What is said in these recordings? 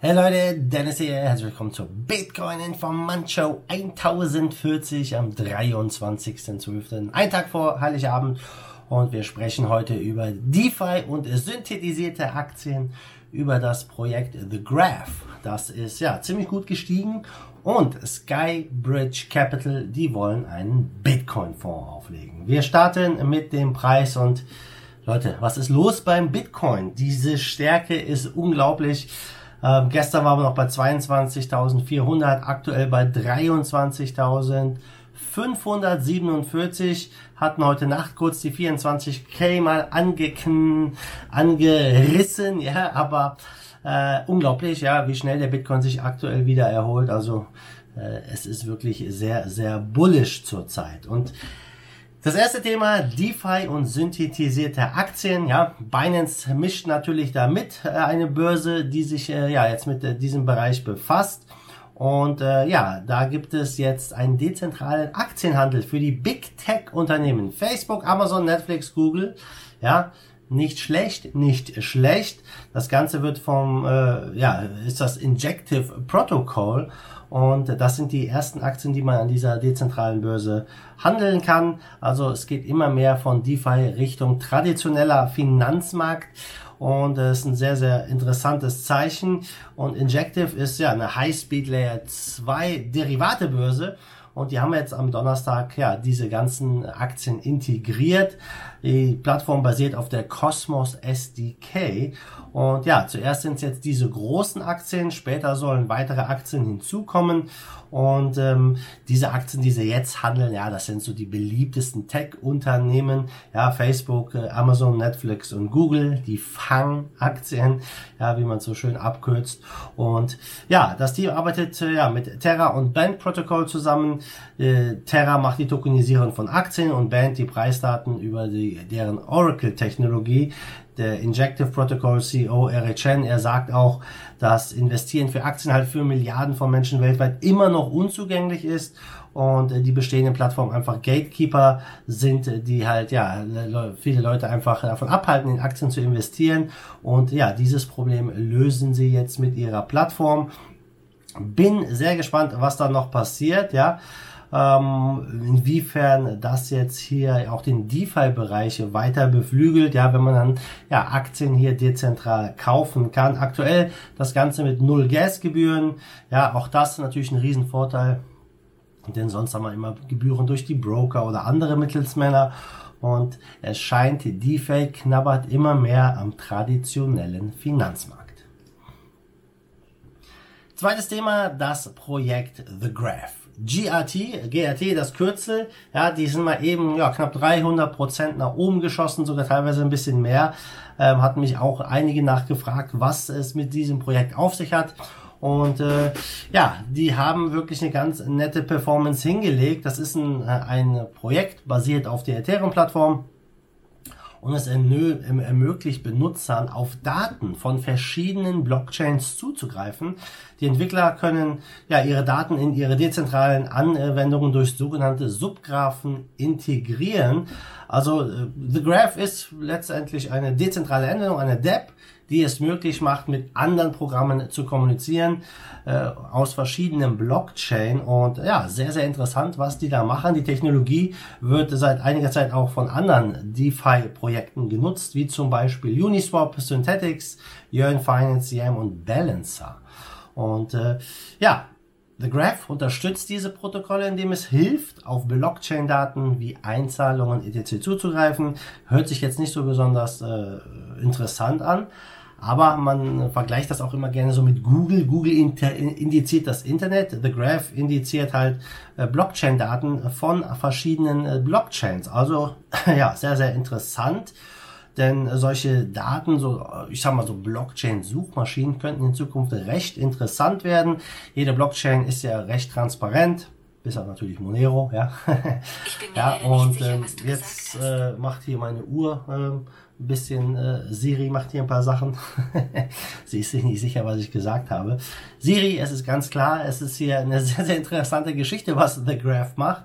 Hey Leute, Dennis hier, herzlich willkommen zur Bitcoin Informant Show 1040 am 23.12. Ein Tag vor Heiligabend und wir sprechen heute über DeFi und synthetisierte Aktien über das Projekt The Graph. Das ist ja ziemlich gut gestiegen und Skybridge Capital, die wollen einen Bitcoin-Fonds auflegen. Wir starten mit dem Preis und Leute, was ist los beim Bitcoin? Diese Stärke ist unglaublich. Ähm, gestern waren wir noch bei 22.400, aktuell bei 23.547, hatten heute Nacht kurz die 24k mal angekn angerissen, ja, aber äh, unglaublich, ja, wie schnell der Bitcoin sich aktuell wieder erholt. Also äh, es ist wirklich sehr, sehr bullish zurzeit. Und das erste Thema, DeFi und synthetisierte Aktien. Ja, Binance mischt natürlich damit äh, eine Börse, die sich äh, ja jetzt mit äh, diesem Bereich befasst. Und äh, ja, da gibt es jetzt einen dezentralen Aktienhandel für die Big Tech Unternehmen. Facebook, Amazon, Netflix, Google. Ja, nicht schlecht, nicht schlecht. Das Ganze wird vom, äh, ja, ist das Injective Protocol und das sind die ersten Aktien, die man an dieser dezentralen Börse handeln kann. Also es geht immer mehr von DeFi Richtung traditioneller Finanzmarkt. Und das ist ein sehr, sehr interessantes Zeichen. Und Injective ist ja eine High-Speed Layer 2 Derivatebörse. Und die haben jetzt am Donnerstag ja diese ganzen Aktien integriert. Die Plattform basiert auf der Cosmos SDK. Und ja, zuerst sind es jetzt diese großen Aktien, später sollen weitere Aktien hinzukommen. Und ähm, diese Aktien, die sie jetzt handeln, ja, das sind so die beliebtesten Tech-Unternehmen, ja, Facebook, äh, Amazon, Netflix und Google, die Fang-Aktien, ja, wie man so schön abkürzt. Und ja, das Team arbeitet äh, ja mit Terra und Band Protocol zusammen. Äh, Terra macht die Tokenisierung von Aktien und Band die Preisdaten über die, deren Oracle-Technologie der Injective Protocol CEO Eric Chen, er sagt auch, dass Investieren für Aktien halt für Milliarden von Menschen weltweit immer noch unzugänglich ist und die bestehenden Plattformen einfach Gatekeeper sind, die halt ja viele Leute einfach davon abhalten, in Aktien zu investieren und ja, dieses Problem lösen sie jetzt mit ihrer Plattform. Bin sehr gespannt, was da noch passiert, ja ähm, inwiefern das jetzt hier auch den DeFi-Bereich weiter beflügelt, ja, wenn man dann ja Aktien hier dezentral kaufen kann. Aktuell das Ganze mit null Gasgebühren, ja, auch das natürlich ein Riesenvorteil, denn sonst haben wir immer Gebühren durch die Broker oder andere Mittelsmänner. Und es scheint, DeFi knabbert immer mehr am traditionellen Finanzmarkt. Zweites Thema, das Projekt The Graph. GRT, GRT, das Kürzel, ja, die sind mal eben ja, knapp 300 Prozent nach oben geschossen, sogar teilweise ein bisschen mehr. Ähm, hatten mich auch einige nachgefragt, was es mit diesem Projekt auf sich hat. Und äh, ja, die haben wirklich eine ganz nette Performance hingelegt. Das ist ein, äh, ein Projekt basiert auf der Ethereum-Plattform und es ermöglicht Benutzern auf Daten von verschiedenen Blockchains zuzugreifen. Die Entwickler können ja ihre Daten in ihre dezentralen Anwendungen durch sogenannte Subgraphen integrieren. Also äh, The Graph ist letztendlich eine dezentrale Anwendung, eine DApp, die es möglich macht, mit anderen Programmen zu kommunizieren äh, aus verschiedenen Blockchain. Und ja, sehr, sehr interessant, was die da machen. Die Technologie wird seit einiger Zeit auch von anderen DeFi-Projekten genutzt, wie zum Beispiel Uniswap, Synthetics, Yearn Finance, Yam und Balancer. Und äh, ja, The Graph unterstützt diese Protokolle, indem es hilft, auf Blockchain-Daten wie Einzahlungen etc. zuzugreifen. Hört sich jetzt nicht so besonders äh, interessant an, aber man vergleicht das auch immer gerne so mit Google. Google indiziert das Internet. The Graph indiziert halt äh, Blockchain-Daten von verschiedenen äh, Blockchains. Also ja, sehr, sehr interessant. Denn solche Daten, so, ich sag mal so Blockchain-Suchmaschinen könnten in Zukunft recht interessant werden. Jede Blockchain ist ja recht transparent auf natürlich Monero, ja. ja, und sicher, ähm, jetzt äh, macht hier meine Uhr äh, ein bisschen äh, Siri macht hier ein paar Sachen. Sie ist sich nicht sicher, was ich gesagt habe. Siri, es ist ganz klar, es ist hier eine sehr, sehr interessante Geschichte, was The Graph macht.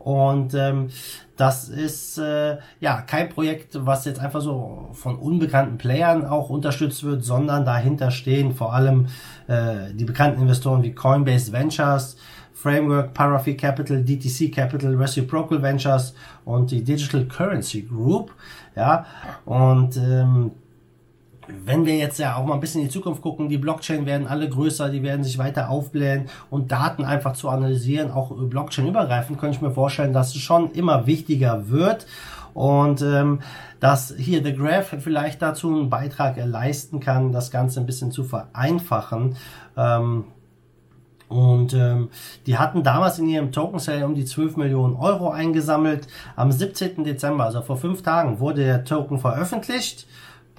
Und ähm, das ist äh, ja kein Projekt, was jetzt einfach so von unbekannten Playern auch unterstützt wird, sondern dahinter stehen vor allem äh, die bekannten Investoren wie Coinbase Ventures, Framework, Parafi Capital, DTC Capital, Reciprocal Ventures und die Digital Currency Group. Ja, und ähm, wenn wir jetzt ja auch mal ein bisschen in die Zukunft gucken, die Blockchain werden alle größer, die werden sich weiter aufblähen und Daten einfach zu analysieren, auch Blockchain übergreifend, könnte ich mir vorstellen, dass es schon immer wichtiger wird und ähm, dass hier The Graph vielleicht dazu einen Beitrag leisten kann, das Ganze ein bisschen zu vereinfachen. Ähm, und ähm, die hatten damals in ihrem Token Sale um die 12 Millionen Euro eingesammelt. Am 17. Dezember, also vor fünf Tagen, wurde der Token veröffentlicht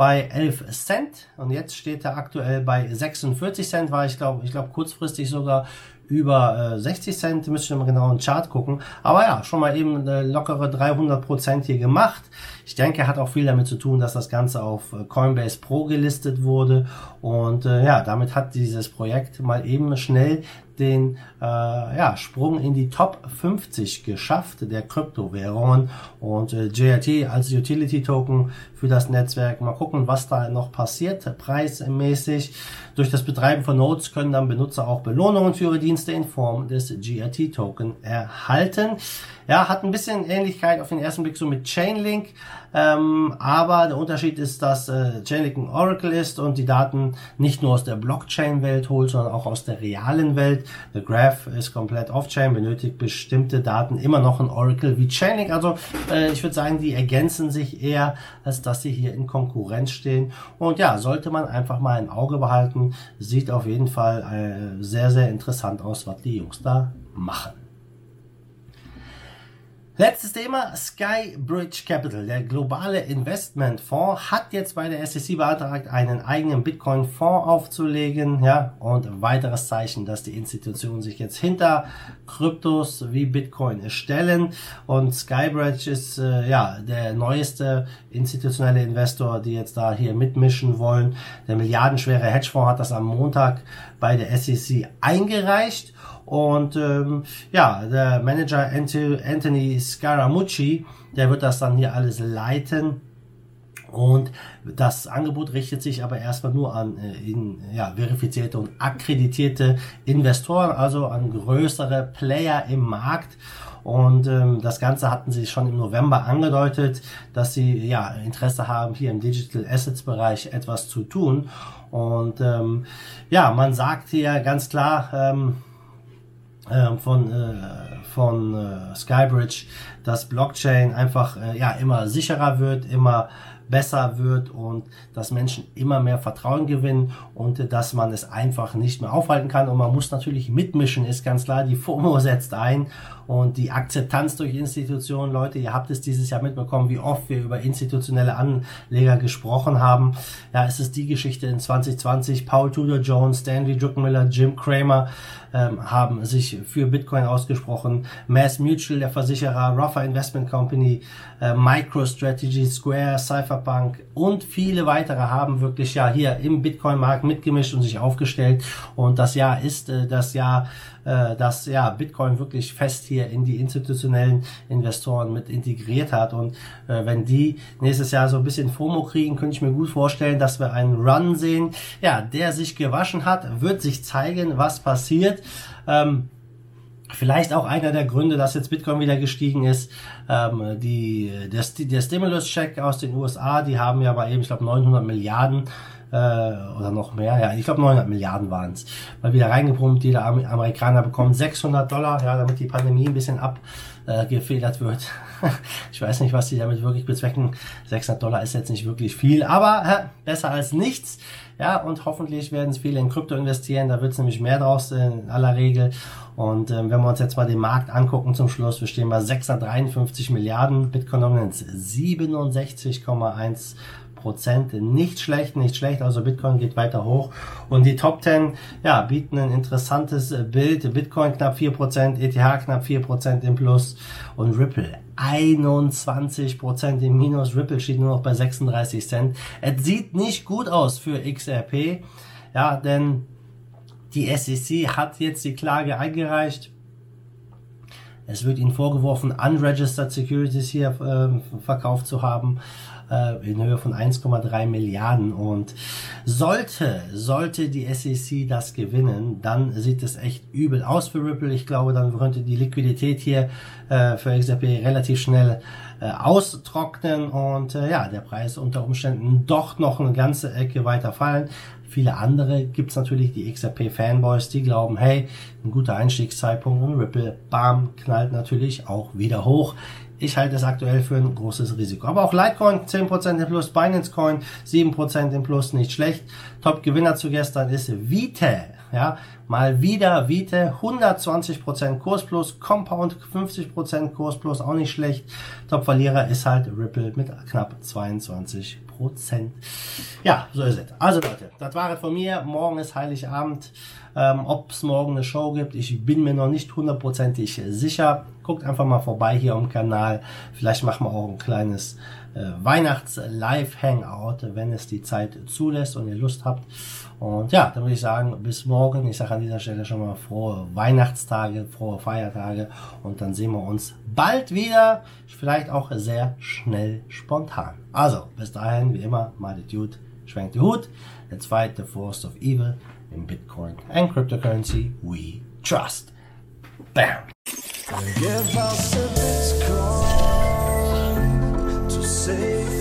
bei 11 Cent und jetzt steht er aktuell bei 46 Cent, war ich glaube, ich glaube kurzfristig sogar über äh, 60 Cent, müsste ich mal genau einen Chart gucken. Aber ja, schon mal eben eine lockere 300 Prozent hier gemacht. Ich denke, hat auch viel damit zu tun, dass das Ganze auf äh, Coinbase Pro gelistet wurde. Und äh, ja, damit hat dieses Projekt mal eben schnell den äh, ja, Sprung in die Top 50 geschafft der Kryptowährungen und äh, JRT als Utility Token für das Netzwerk. Mal gucken, was da noch passiert, preismäßig. Durch das Betreiben von Nodes können dann Benutzer auch Belohnungen für ihre Dienste in Form des GRT Token erhalten. Ja, hat ein bisschen Ähnlichkeit auf den ersten Blick so mit Chainlink, ähm, aber der Unterschied ist, dass äh, Chainlink ein Oracle ist und die Daten nicht nur aus der Blockchain-Welt holt, sondern auch aus der realen Welt. The Graph ist komplett off-chain, benötigt bestimmte Daten immer noch ein Oracle wie Chainlink. Also äh, ich würde sagen, die ergänzen sich eher, als dass sie hier in Konkurrenz stehen. Und ja, sollte man einfach mal ein Auge behalten. Sieht auf jeden Fall äh, sehr, sehr interessant aus, was die Jungs da machen. Letztes Thema, Skybridge Capital. Der globale Investmentfonds hat jetzt bei der SEC beantragt, einen eigenen Bitcoin-Fonds aufzulegen. Ja, und ein weiteres Zeichen, dass die Institutionen sich jetzt hinter Kryptos wie Bitcoin stellen. Und Skybridge ist äh, ja der neueste institutionelle Investor, die jetzt da hier mitmischen wollen. Der milliardenschwere Hedgefonds hat das am Montag bei der SEC eingereicht. Und ähm, ja, der Manager Anthony Scaramucci, der wird das dann hier alles leiten. Und das Angebot richtet sich aber erstmal nur an äh, in, ja, verifizierte und akkreditierte Investoren, also an größere Player im Markt. Und ähm, das Ganze hatten sie schon im November angedeutet, dass sie ja Interesse haben, hier im Digital Assets Bereich etwas zu tun. Und ähm, ja, man sagt hier ganz klar, ähm, von, äh, von äh, Skybridge, dass Blockchain einfach äh, ja immer sicherer wird, immer besser wird und dass Menschen immer mehr Vertrauen gewinnen und dass man es einfach nicht mehr aufhalten kann. Und man muss natürlich mitmischen, ist ganz klar. Die FOMO setzt ein und die Akzeptanz durch Institutionen. Leute, ihr habt es dieses Jahr mitbekommen, wie oft wir über institutionelle Anleger gesprochen haben. Ja, es ist die Geschichte in 2020. Paul Tudor Jones, Stanley Druckenmiller, Jim Cramer ähm, haben sich für Bitcoin ausgesprochen. Mass Mutual, der Versicherer, Ruffer Investment Company, äh, MicroStrategy, Square, Cypherpunk und viele weitere haben wirklich ja hier im Bitcoin-Markt mitgemischt und sich aufgestellt. Und das Jahr ist äh, das Jahr, äh, dass ja Bitcoin wirklich fest hier in die institutionellen Investoren mit integriert hat. Und äh, wenn die nächstes Jahr so ein bisschen FOMO kriegen, könnte ich mir gut vorstellen, dass wir einen Run sehen, ja, der sich gewaschen hat, wird sich zeigen, was passiert. Ähm, Vielleicht auch einer der Gründe, dass jetzt Bitcoin wieder gestiegen ist. Ähm, die, der, der Stimulus-Check aus den USA, die haben ja bei eben, ich glaube, 900 Milliarden äh, oder noch mehr, ja, ich glaube 900 Milliarden waren es, mal wieder reingepumpt. Jeder Amerikaner bekommt 600 Dollar, ja, damit die Pandemie ein bisschen abgefedert äh, wird. ich weiß nicht, was die damit wirklich bezwecken. 600 Dollar ist jetzt nicht wirklich viel, aber äh, besser als nichts. Ja, und hoffentlich werden es viele in Krypto investieren. Da wird es nämlich mehr draus in aller Regel. Und ähm, wenn wir uns jetzt mal den Markt angucken zum Schluss, wir stehen bei 653 Milliarden, Bitcoin Dominance 67,1 Prozent. Nicht schlecht, nicht schlecht. Also Bitcoin geht weiter hoch. Und die Top 10, ja, bieten ein interessantes Bild. Bitcoin knapp 4 Prozent, ETH knapp 4 Prozent im Plus und Ripple 21 Prozent im Minus. Ripple steht nur noch bei 36 Cent. Es sieht nicht gut aus für XRP. Ja, denn die SEC hat jetzt die Klage eingereicht Es wird ihnen vorgeworfen, unregistered Securities hier äh, verkauft zu haben äh, in Höhe von 1,3 Milliarden. Und sollte, sollte die SEC das gewinnen, dann sieht es echt übel aus für Ripple. Ich glaube, dann könnte die Liquidität hier äh, für XRP relativ schnell äh, austrocknen und äh, ja, der Preis unter Umständen doch noch eine ganze Ecke weiter fallen. Viele andere gibt's natürlich, die XRP-Fanboys, die glauben, hey, ein guter Einstiegszeitpunkt und Ripple, bam, knallt natürlich auch wieder hoch. Ich halte es aktuell für ein großes Risiko. Aber auch Litecoin 10% im Plus, Binance Coin 7% im Plus, nicht schlecht. Top-Gewinner zu gestern ist Vite. Ja, mal wieder Vite 120% Kurs plus, Compound 50% Kurs plus, auch nicht schlecht. Top-Verlierer ist halt Ripple mit knapp 22%. Ja, so ist es. Also Leute, das war es von mir. Morgen ist Heiligabend. Ähm, Ob es morgen eine Show gibt, ich bin mir noch nicht hundertprozentig sicher. Guckt einfach mal vorbei hier am Kanal. Vielleicht machen wir auch ein kleines äh, Weihnachts-Live-Hangout, wenn es die Zeit zulässt und ihr Lust habt. Und ja, dann würde ich sagen, bis morgen. Ich sage an dieser Stelle schon mal frohe Weihnachtstage, frohe Feiertage und dann sehen wir uns bald wieder. Vielleicht auch sehr schnell spontan. Also, bis dahin, wie immer, mal die Dude, schwenkt die Hut. Let's the force of evil in Bitcoin and cryptocurrency we trust. Bam! Give us a Bitcoin to save.